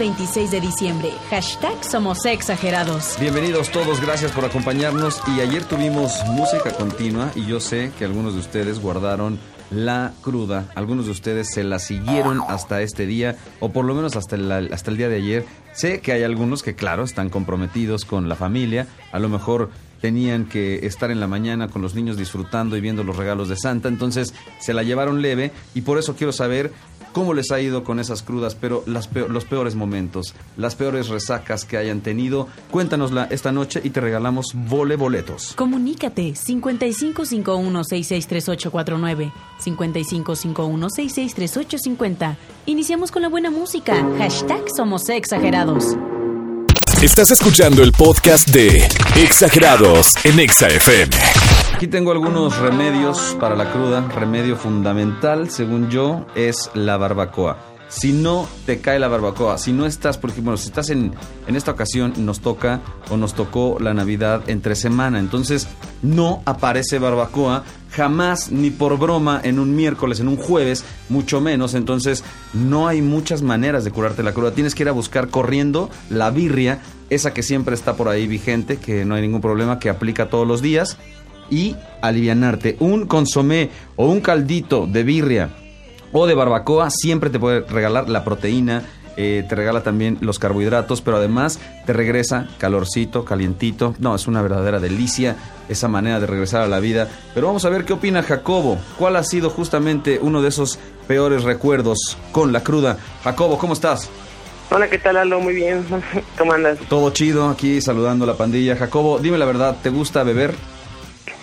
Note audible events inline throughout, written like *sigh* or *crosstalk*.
26 de diciembre. Hashtag Somos Exagerados. Bienvenidos todos, gracias por acompañarnos. Y ayer tuvimos música continua y yo sé que algunos de ustedes guardaron la cruda. Algunos de ustedes se la siguieron hasta este día o por lo menos hasta hasta el día de ayer. Sé que hay algunos que, claro, están comprometidos con la familia. A lo mejor tenían que estar en la mañana con los niños disfrutando y viendo los regalos de Santa. Entonces se la llevaron leve y por eso quiero saber cómo les ha ido con esas crudas, pero las los peores momentos, las peores resacas que hayan tenido. Cuéntanosla esta noche y te regalamos vole boletos. Comunícate 5551663849, 5551663850. Iniciamos con la buena música. Hashtag Somos Exagerados. Estás escuchando el podcast de Exagerados en Exa FM. Aquí tengo algunos remedios para la cruda. Remedio fundamental, según yo, es la barbacoa. Si no te cae la barbacoa, si no estás, por ejemplo, si estás en, en esta ocasión, nos toca o nos tocó la Navidad entre semana, entonces no aparece barbacoa jamás ni por broma en un miércoles, en un jueves, mucho menos. Entonces, no hay muchas maneras de curarte la cruda. Tienes que ir a buscar corriendo la birria, esa que siempre está por ahí vigente, que no hay ningún problema, que aplica todos los días. Y alivianarte. Un consomé o un caldito de birria o de barbacoa siempre te puede regalar la proteína, eh, te regala también los carbohidratos, pero además te regresa calorcito, calientito. No, es una verdadera delicia esa manera de regresar a la vida. Pero vamos a ver qué opina Jacobo. ¿Cuál ha sido justamente uno de esos peores recuerdos con la cruda? Jacobo, ¿cómo estás? Hola, ¿qué tal, Aldo? Muy bien. *laughs* ¿Cómo andas? Todo chido, aquí saludando a la pandilla. Jacobo, dime la verdad, ¿te gusta beber?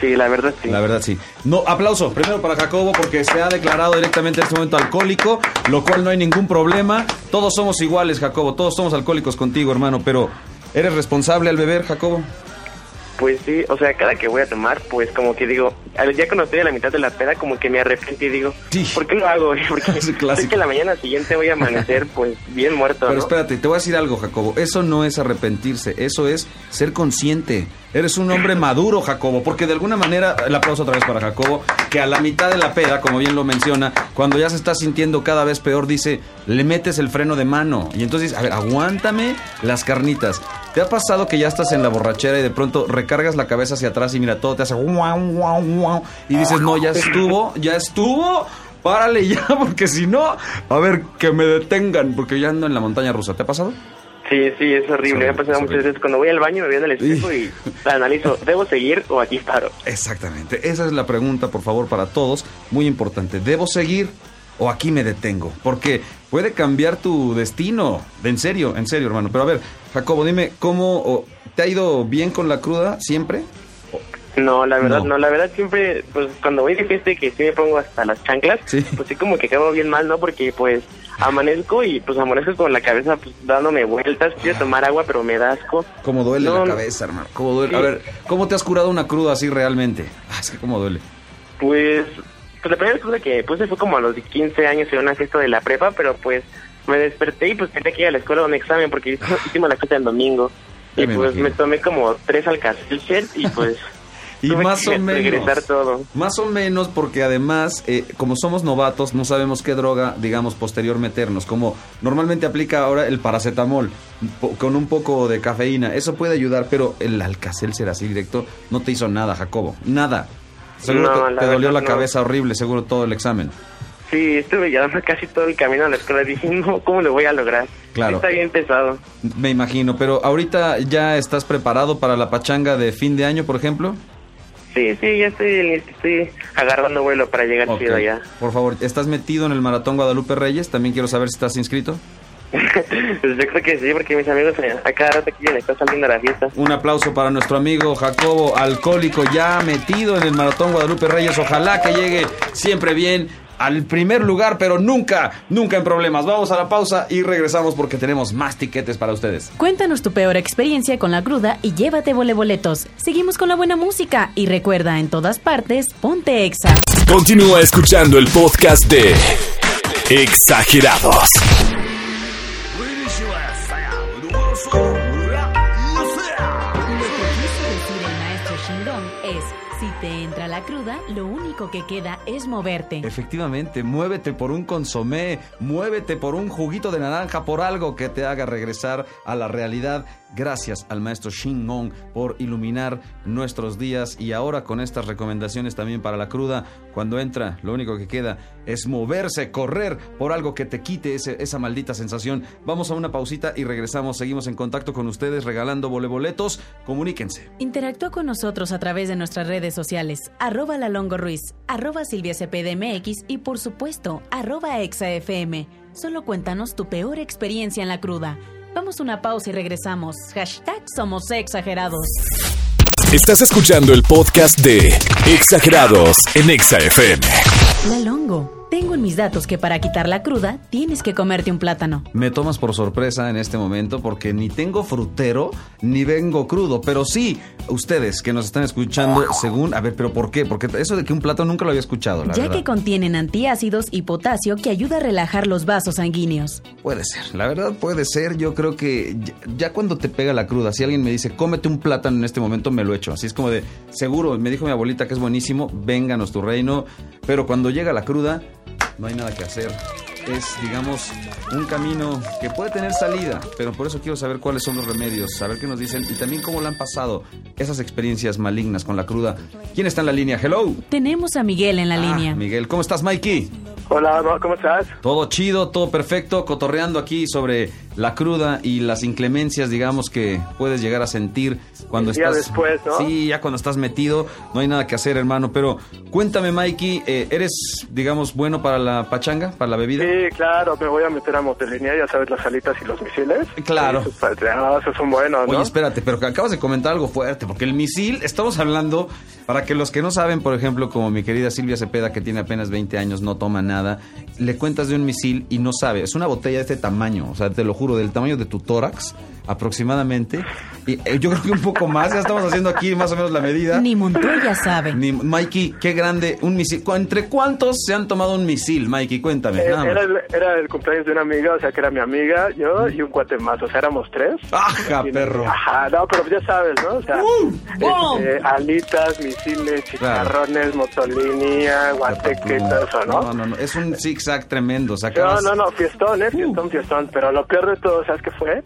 Sí, la verdad sí. La verdad sí. No, aplauso primero para Jacobo porque se ha declarado directamente en este momento alcohólico, lo cual no hay ningún problema. Todos somos iguales, Jacobo, todos somos alcohólicos contigo, hermano, pero ¿eres responsable al beber, Jacobo? Pues sí, o sea, cada que voy a tomar, pues como que digo, ya cuando estoy a la mitad de la peda, como que me arrepiento y digo, Sí. ¿por qué lo hago? *laughs* Porque *laughs* Es sé que la mañana siguiente voy a amanecer, *laughs* pues, bien muerto, Pero ¿no? espérate, te voy a decir algo, Jacobo. Eso no es arrepentirse, eso es ser consciente. Eres un hombre maduro, Jacobo, porque de alguna manera, el aplauso otra vez para Jacobo, que a la mitad de la peda, como bien lo menciona, cuando ya se está sintiendo cada vez peor, dice, le metes el freno de mano. Y entonces, a ver, aguántame las carnitas. ¿Te ha pasado que ya estás en la borrachera y de pronto recargas la cabeza hacia atrás y mira, todo te hace guau, guau, guau, y dices, no, ya estuvo, ya estuvo? Párale ya, *laughs* porque si no, a ver, que me detengan, porque ya ando en la montaña rusa. ¿Te ha pasado? Sí, sí, es horrible. Me ha pasado muchas veces cuando voy al baño, me veo en el espejo y analizo, ¿debo seguir o aquí paro? Exactamente. Esa es la pregunta, por favor, para todos. Muy importante. ¿Debo seguir o aquí me detengo? Porque puede cambiar tu destino. En serio, en serio, hermano. Pero a ver, Jacobo, dime, ¿cómo te ha ido bien con la cruda siempre? No, la verdad, No. no. la verdad siempre, pues cuando voy de fiesta que sí me pongo hasta las chanclas, Sí. pues sí como que acabo bien mal, ¿no? Porque pues amanezco y pues amanezco con la cabeza pues dándome vueltas, quiero tomar agua pero me da asco. ¿Cómo duele No, la cabeza, hermano? ¿Cómo duele? A ver, ¿cómo te has curado una cruda así realmente? Ah, es que cómo duele. Pues, pues la primera cosa que puse fue como a los 15 años en una fiesta de la prepa, pero pues me desperté y pues tenía que ir a la escuela a un examen porque *laughs* hicimos la fiesta el domingo. Y me pues imagino. me tomé como tres alcacelser y pues *laughs* Y tuve más que o menos. regresar todo. Más o menos porque además, eh, como somos novatos, no sabemos qué droga, digamos, posterior meternos. Como normalmente aplica ahora el paracetamol con un poco de cafeína. Eso puede ayudar, pero el alcacelser así directo no te hizo nada, Jacobo. Nada. Seguro No, te, dolió la no. cabeza horrible, seguro todo el examen. Sí, estuve llorando casi todo el camino a la escuela. Dije, *laughs* no, ¿cómo lo voy a lograr? Claro. Está bien pesado. Me imagino, pero ahorita ya estás preparado para la pachanga de fin de año, por ejemplo. Sí, sí, ya estoy, estoy agarrando vuelo para llegar Ok. chido allá. Por favor, ¿estás metido en el Maratón Guadalupe Reyes? También quiero saber si estás inscrito. Pues yo creo que sí, porque mis amigos a cada rato quieren estar saliendo a la fiesta. Un aplauso para nuestro amigo Jacobo, alcohólico ya metido en el Maratón Guadalupe Reyes. Ojalá que llegue siempre bien. al primer lugar, pero nunca, nunca en problemas. Vamos a la pausa y regresamos porque tenemos más tiquetes para ustedes. Cuéntanos tu peor experiencia con la cruda y llévate voleboletos. Seguimos con la buena música y recuerda en todas partes, ponte exa. Continúa escuchando el podcast de Exagerados. Cruda, lo único que queda es moverte. Efectivamente, muévete por un consomé, muévete por un juguito de naranja, por algo que te haga regresar a la realidad. Gracias al maestro Shin Gong por iluminar nuestros días y ahora con estas recomendaciones también para la cruda, cuando entra, lo único que queda es moverse, correr por algo que te quite ese- esa maldita sensación. Vamos a una pausita y regresamos. Seguimos en contacto con ustedes regalando voleboletos. Comuníquense. Interactúa con nosotros a través de nuestras redes sociales, arroba la Longo Ruiz, arroba Silvia CPDMX y por supuesto, arroba ExaFM. Solo cuéntanos tu peor experiencia en la cruda. Vamos a una pausa y regresamos. Hashtag somos exagerados. Estás escuchando el podcast de Exagerados en Exa FM. La Longo. Tengo en mis datos que para quitar la cruda tienes que comerte un plátano. Me tomas por sorpresa en este momento porque ni tengo frutero ni vengo crudo, pero sí, ustedes que nos están escuchando, según, a ver, pero ¿por qué? Porque eso de que un plátano nunca lo había escuchado, la ya verdad. que contienen antiácidos y potasio que ayuda a relajar los vasos sanguíneos. Puede ser, la verdad puede ser. Yo creo que ya, ya cuando te pega la cruda, si alguien me dice, cómete un plátano en este momento, me lo echo. Así es como de, seguro, me dijo mi abuelita que es buenísimo, vénganos tu reino. Pero cuando llega la cruda, no hay nada que hacer. Es, digamos, un camino que puede tener salida, pero por eso quiero saber cuáles son los remedios, saber qué nos dicen y también cómo le han pasado esas experiencias malignas con la cruda. ¿Quién está en la línea? Hello. Tenemos a Miguel en la Ah, línea. Miguel, ¿cómo estás, Mikey? Hola. ¿cómo estás? Todo chido, todo perfecto, cotorreando aquí sobre la cruda y las inclemencias, digamos, que puedes llegar a sentir cuando estás... después, ¿no? Sí, ya cuando estás metido, no hay nada que hacer, hermano. Pero cuéntame, Mikey, eh, ¿eres, digamos, bueno para la pachanga, para la bebida? Sí, claro, me voy a meter a motelinía, ya sabes, las alitas y los misiles. Claro. Sí, esos, ah, esos son buenos, ¿no? Oye, espérate, pero acabas de comentar algo fuerte, porque el misil, estamos hablando, para que los que no saben, por ejemplo, como mi querida Silvia Cepeda, que tiene apenas 20 años, no toma nada, le cuentas de un misil y no sabe, es una botella de este tamaño, o sea, te lo juro, del tamaño de tu tórax, aproximadamente, y eh, yo creo que un poco más, ya estamos haciendo aquí más o menos la medida. Ni Montoya sabe. Ni- Mikey, qué grande, un misil, ¿cu- ¿entre cuántos se han tomado un misil, Mikey? Cuéntame. Eh, era, el, era el cumpleaños de una amiga, o sea, que era mi amiga, yo y un cuate más, o sea, éramos tres. ¡Ajá, Y- perro! Ajá, no, pero ya sabes, ¿no? O sea, ¡Uh! Este, alitas, misiles, chicharrones, motolinía, guateque y todo eso, ¿no? No, no, no, es un zigzag tremendo, No, sacabas... no, no, fiestón, ¿eh? Fiestón, fiestón. Pero lo peor de todo, ¿sabes qué fue?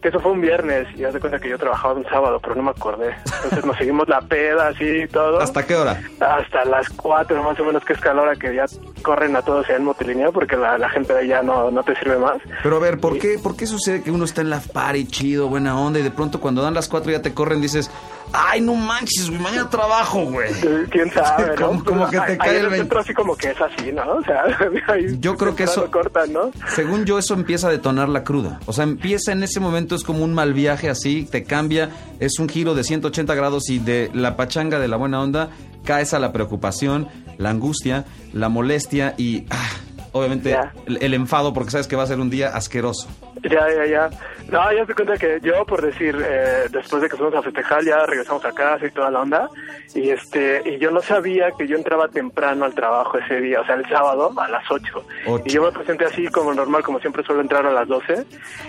Que eso fue un viernes y haz de cuenta que yo trabajaba un sábado, pero no me acordé. Entonces nos seguimos la peda así y todo. ¿Hasta qué hora? Hasta las 4 más o menos, que es que a la hora que ya corren a todos en motilinea porque la, la gente de allá no, no te sirve más. Pero a ver, ¿por qué, ¿por qué sucede que uno está en la party chido, buena onda, y de pronto cuando dan las cuatro ya te corren, dices, ay, no manches, güey, mañana trabajo, güey? ¿Quién sabe, no? Como- como que te cae el en el veinte. centro así como que es así, ¿no? O sea, *laughs* ahí Yo creo que eso- cortan, ¿no? Según yo, eso empieza a detonar la cruda. O sea, empieza en ese momento, es como un mal viaje así, te cambia, es un giro de 180 grados y de la pachanga de la buena onda caes a la preocupación, la angustia, la molestia y, ah, obviamente, el enfado porque sabes que va a ser un día asqueroso. *laughs* Ya, ya, ya. No, ya se cuenta que yo, por decir, eh, después de que fuimos a festejar, ya regresamos a casa y toda la onda. Y este, y yo no sabía que yo entraba temprano al trabajo ese día, o sea, el sábado a las 8. Ocho. Y yo me presenté así como normal, como siempre suelo entrar a las 12.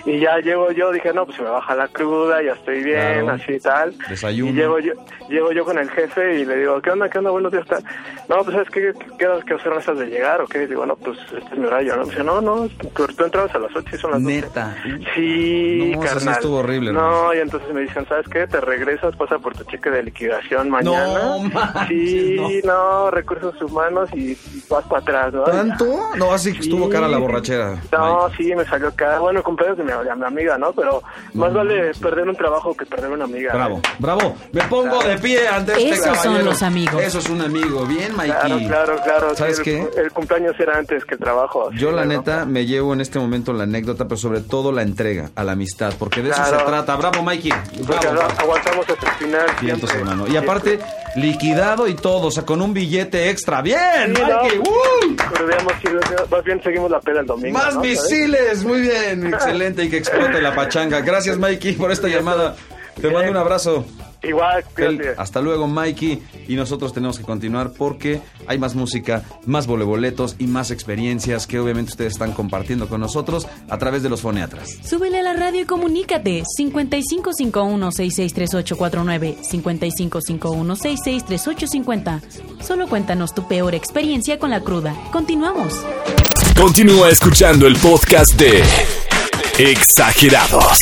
Y ya llego yo, dije, no, pues se me baja la cruda, ya estoy bien, Claro. así y tal. Desayuno. Y llego yo, llego yo con el jefe y le digo, ¿qué onda, qué onda? Buenos días, tal. No, pues, ¿sabes qué? ¿Qué qué horas estás de llegar o qué? Digo, no, pues, este es mi horario, ¿no? Me dice, no, no, tú, tú entrabas a las 8 y son las 12. Neta. Sí, No, eso sí carnal. estuvo horrible, hermano. No, y entonces me dicen, ¿sabes qué? Te regresas, pasa por tu cheque de liquidación mañana. No, manches, Sí, no. recursos humanos y, y vas para atrás, ¿no? ¿Tanto? No, así que estuvo Sí. cara la borrachera. No, Mike. sí, me salió cara. Bueno, cumpleaños de mi, de mi amiga, ¿no? Pero más vale perder un trabajo que perder una amiga. Bravo, bravo. Me pongo de pie ante este Esos son caballero. los amigos. Eso es un amigo. Bien, Mikey. Claro, claro, claro. sí, ¿Sabes el, qué? El cumpleaños era antes que el trabajo. Yo sí, la bueno. neta me llevo en este momento la anécdota, pero sobre todo todo la entrega, a la amistad, porque de eso se trata. Bravo, Mikey. Bravo. aguantamos hasta el final. Vientos, siempre. hermano. Y aparte, liquidado y todo, o sea, con un billete extra. ¡Bien, Sí, no. Mikey! ¡Uh! Más bien seguimos la peda el domingo. ¡Más ¿no? Misiles! Muy bien, *laughs* excelente y que explote la pachanga. Gracias, Mikey, por esta llamada. Te mando un abrazo. Igual, hasta luego, Mikey. Y nosotros tenemos que continuar porque hay más música, más voleboletos y más experiencias que obviamente ustedes están compartiendo con nosotros a través de los foneatras. Súbele a la radio y comunícate. 5551-663849. 5551-663850. Solo cuéntanos tu peor experiencia con la cruda. Continuamos. Continúa escuchando el podcast de Exagerados.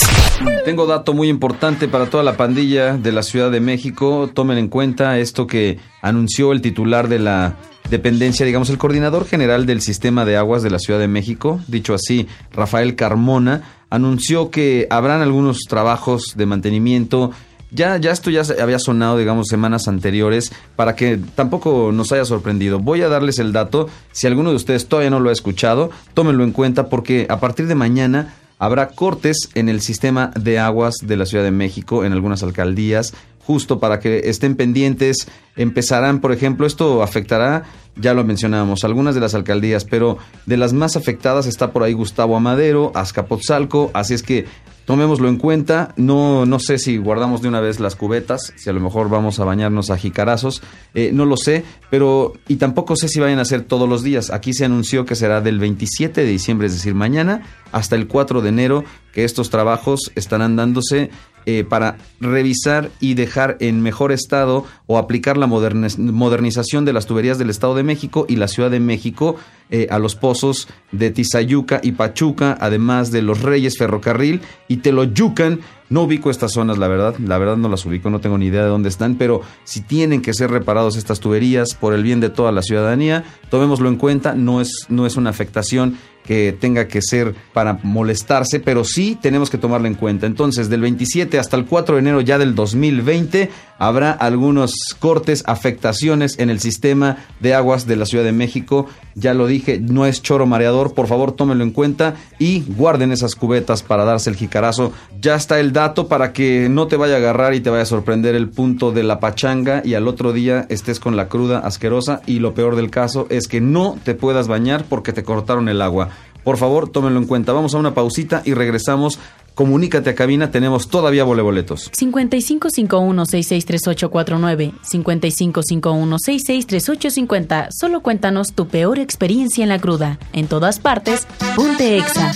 Tengo dato muy importante para toda la pandilla de la Ciudad de México. Tomen en cuenta esto que anunció el titular de la dependencia, digamos, el coordinador general del sistema de aguas de la Ciudad de México, dicho así, Rafael Carmona, anunció que habrán algunos trabajos de mantenimiento. Ya, ya esto ya había sonado, digamos, semanas anteriores, para que tampoco nos haya sorprendido. Voy a darles el dato. Si alguno de ustedes todavía no lo ha escuchado, tómenlo en cuenta porque a partir de mañana habrá cortes en el sistema de aguas de la Ciudad de México en algunas alcaldías, justo para que estén pendientes. Empezarán, por ejemplo, esto afectará, ya lo mencionábamos, algunas de las alcaldías, pero de las más afectadas está por ahí Gustavo Amadero, Azcapotzalco, así es que tomémoslo en cuenta. No, no sé si guardamos de una vez las cubetas, si a lo mejor vamos a bañarnos a jicarazos, eh, no lo sé, pero y tampoco sé si vayan a ser todos los días. Aquí se anunció que será del 27 de diciembre, es decir, mañana, hasta el 4 de enero, que estos trabajos estarán dándose eh, para revisar y dejar en mejor estado o aplicar la moderniz- modernización de las tuberías del Estado de México y la Ciudad de México eh, a los pozos de Tizayuca y Pachuca, además de los Reyes Ferrocarril y Teloyucan. No ubico estas zonas, la verdad, la verdad no las ubico, no tengo ni idea de dónde están, pero si tienen que ser reparados estas tuberías por el bien de toda la ciudadanía, tomémoslo en cuenta, no es, no es una afectación que tenga que ser para molestarse, pero sí tenemos que tomarla en cuenta. Entonces, del 27 hasta el 4 de enero ya del 2020, habrá algunos cortes, afectaciones en el sistema de aguas de la Ciudad de México. Ya lo dije, no es choro mareador, por favor tómenlo en cuenta y guarden esas cubetas para darse el jicarazo. Ya está el dato para que no te vaya a agarrar y te vaya a sorprender el punto de la pachanga y al otro día estés con la cruda asquerosa y lo peor del caso es que no te puedas bañar porque te cortaron el agua. Por favor, tómenlo en cuenta. Vamos a una pausita y regresamos. Comunícate a cabina, tenemos todavía voleboletos. 5551-663849. 5551-663850. Solo cuéntanos tu peor experiencia en la cruda. En todas partes, ponte exa.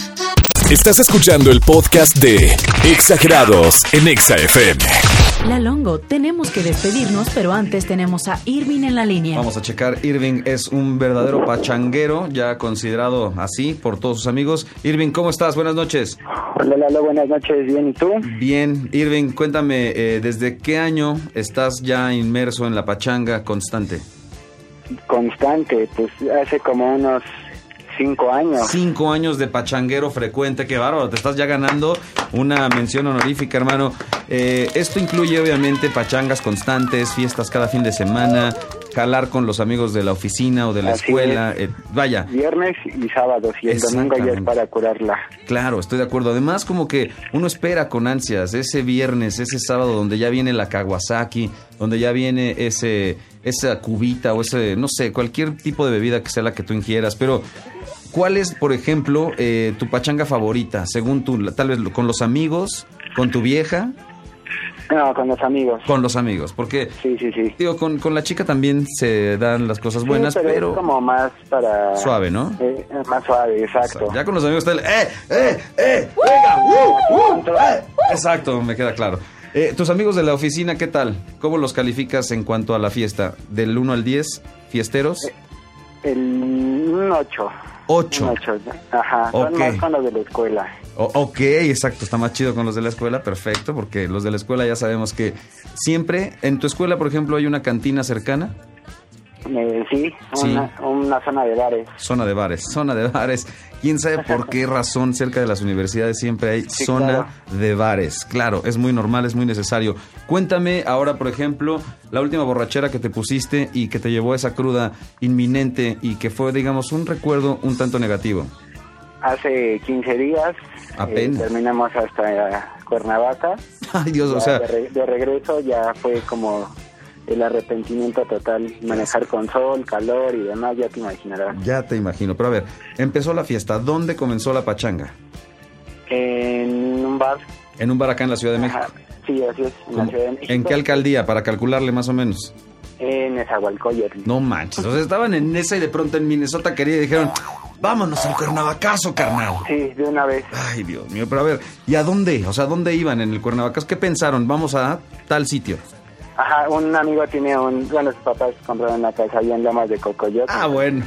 Estás escuchando el podcast de Exagerados en Exa FM. La Longo, tenemos que despedirnos, pero antes tenemos a Irving en la línea. Vamos a checar. Irving es un verdadero pachanguero, ya considerado así por todos sus amigos. Irving, ¿cómo estás? Buenas noches. Hola Lalo, buenas noches, bien, ¿y tú? Bien, Irving, cuéntame, eh, ¿desde qué año estás ya inmerso en la pachanga constante? Constante, pues hace como unos cinco años. Cinco años de pachanguero frecuente, qué bárbaro, te estás ya ganando una mención honorífica, hermano. Eh, esto incluye obviamente pachangas constantes, fiestas cada fin de semana, jalar con los amigos de la oficina o de la Así escuela, eh, vaya. Viernes y sábados, y el domingo ya es para curarla. Claro, estoy de acuerdo. Además, como que uno espera con ansias ese viernes, ese sábado, donde ya viene la Kawasaki, donde ya viene ese, esa cubita o ese, no sé, cualquier tipo de bebida que sea la que tú ingieras. Pero, ¿cuál es, por ejemplo, eh, tu pachanga favorita? Según tú, tal vez con los amigos, con tu vieja, No, con los amigos. con los amigos. Porque, Sí, sí, sí. digo, con, con la chica también se dan las cosas buenas, Sí, pero, es como más para... suave, ¿no? Eh, más suave, exacto. Ya con los amigos está el ¡eh, eh, eh! ¡Venga! ¡uh, uh, eh! Exacto, me queda claro. Eh, tus amigos de la oficina, ¿qué tal? ¿Cómo los calificas en cuanto a la fiesta? ¿Del 1 al 10? ¿Fiesteros? El un ocho. Ajá. Ok. Son más con los de la escuela. O- ok, exacto, está más chido con los de la escuela, perfecto, porque los de la escuela ya sabemos que siempre, en tu escuela, por ejemplo, hay una cantina cercana, Eh, sí, Sí. Una, una zona de bares. zona de bares, zona de bares. ¿Quién sabe por qué razón cerca de las universidades siempre hay Sí, zona claro. de bares? Claro, es muy normal, es muy necesario. Cuéntame ahora, por ejemplo, la última borrachera que te pusiste y que te llevó a esa cruda inminente y que fue, digamos, un recuerdo un tanto negativo. hace 15 días. Apenas. eh, terminamos hasta Cuernavaca. *laughs* Ay, Dios, o sea, de, re- de regreso ya fue como el arrepentimiento total. Manejar con sol, calor y demás, ya te imaginarás. ya te imagino. Pero a ver, empezó la fiesta. ¿Dónde comenzó la pachanga? En un bar. En un bar acá en la Ciudad de México. Ajá, sí, así es, en la. Ciudad de México. ¿En qué alcaldía? Para calcularle más o menos. En Nezahualcóyotl. No manches. O sea, estaban en esa y de pronto en Minnesota quería y dijeron, vámonos al Cuernavacazo, carnal. Sí, de una vez. Ay, Dios mío. Pero a ver, ¿y a dónde? O sea, ¿a dónde iban en el Cuernavacazo? ¿Qué pensaron? Vamos a tal sitio. Ajá, un amigo tiene un... Bueno, sus papás compraron una casa allá en Lomas de Cocoyot. Ah, bueno.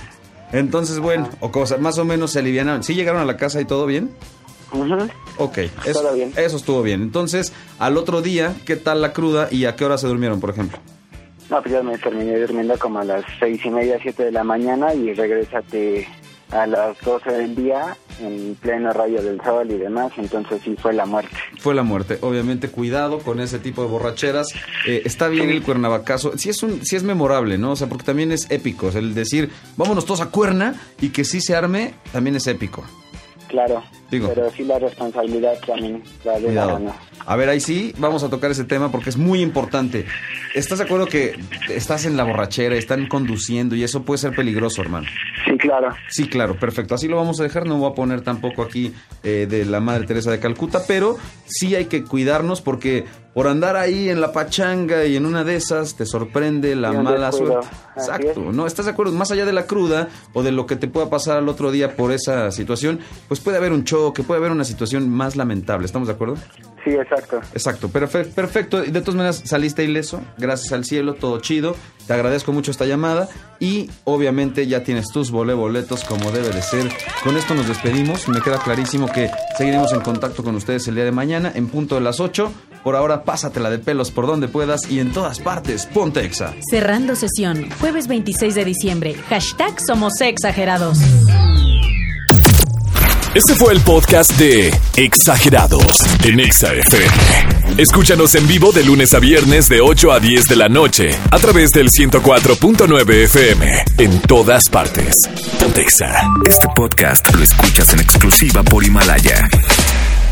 Entonces, bueno, o cosa, más o menos se alivianaron. ¿Sí llegaron a la casa y todo bien? Ujú. Ok, eso, Todo bien. eso estuvo bien. Entonces, al otro día, ¿qué tal la cruda y a qué hora se durmieron, por ejemplo? No, pues yo me terminé durmiendo como a las seis y media, siete de la mañana y regrésate a las 12 del día en pleno rayo del sol y demás, entonces sí fue la muerte. Fue la muerte. Obviamente, cuidado con ese tipo de borracheras. Eh, está bien el Cuernavacazo. Sí es, un, sí es memorable, ¿no? O sea, porque también es épico. O el decir, vámonos todos a Cuerna y que sí se arme, también es épico. Claro, Digo. pero sí la responsabilidad también va de la mano. A ver, ahí sí, vamos a tocar ese tema porque es muy importante. ¿Estás de acuerdo que estás en la borrachera, están conduciendo y eso puede ser peligroso, hermano? Sí, claro. Sí, claro, perfecto. Así lo vamos a dejar. No voy a poner tampoco aquí eh, de la Madre Teresa de Calcuta, pero sí hay que cuidarnos porque por andar ahí en la pachanga y en una de esas te sorprende la mala suerte. Exacto. es. ¿No? ¿Estás de acuerdo? Más allá de la cruda o de lo que te pueda pasar al otro día por esa situación, pues puede haber un choque, puede haber una situación más lamentable. ¿Estamos de acuerdo? Sí, exacto. Exacto, perfe- perfecto. Y de todas maneras saliste ileso, gracias al cielo, todo chido. Te agradezco mucho esta llamada y obviamente ya tienes tus boletos como debe de ser. Con esto nos despedimos. Me queda clarísimo que seguiremos en contacto con ustedes el día de mañana en punto de las 8. Por ahora, pásatela de pelos por donde puedas y en todas partes. Ponte exa. Cerrando sesión, jueves 26 de diciembre. Hashtag Somos Exagerados. Este fue el podcast de Exagerados en Exa FM. Escúchanos en vivo de lunes a viernes de 8 a 10 de la noche a través del 104.9 FM en todas partes. Ponte Exa. Este podcast lo escuchas en exclusiva por Himalaya.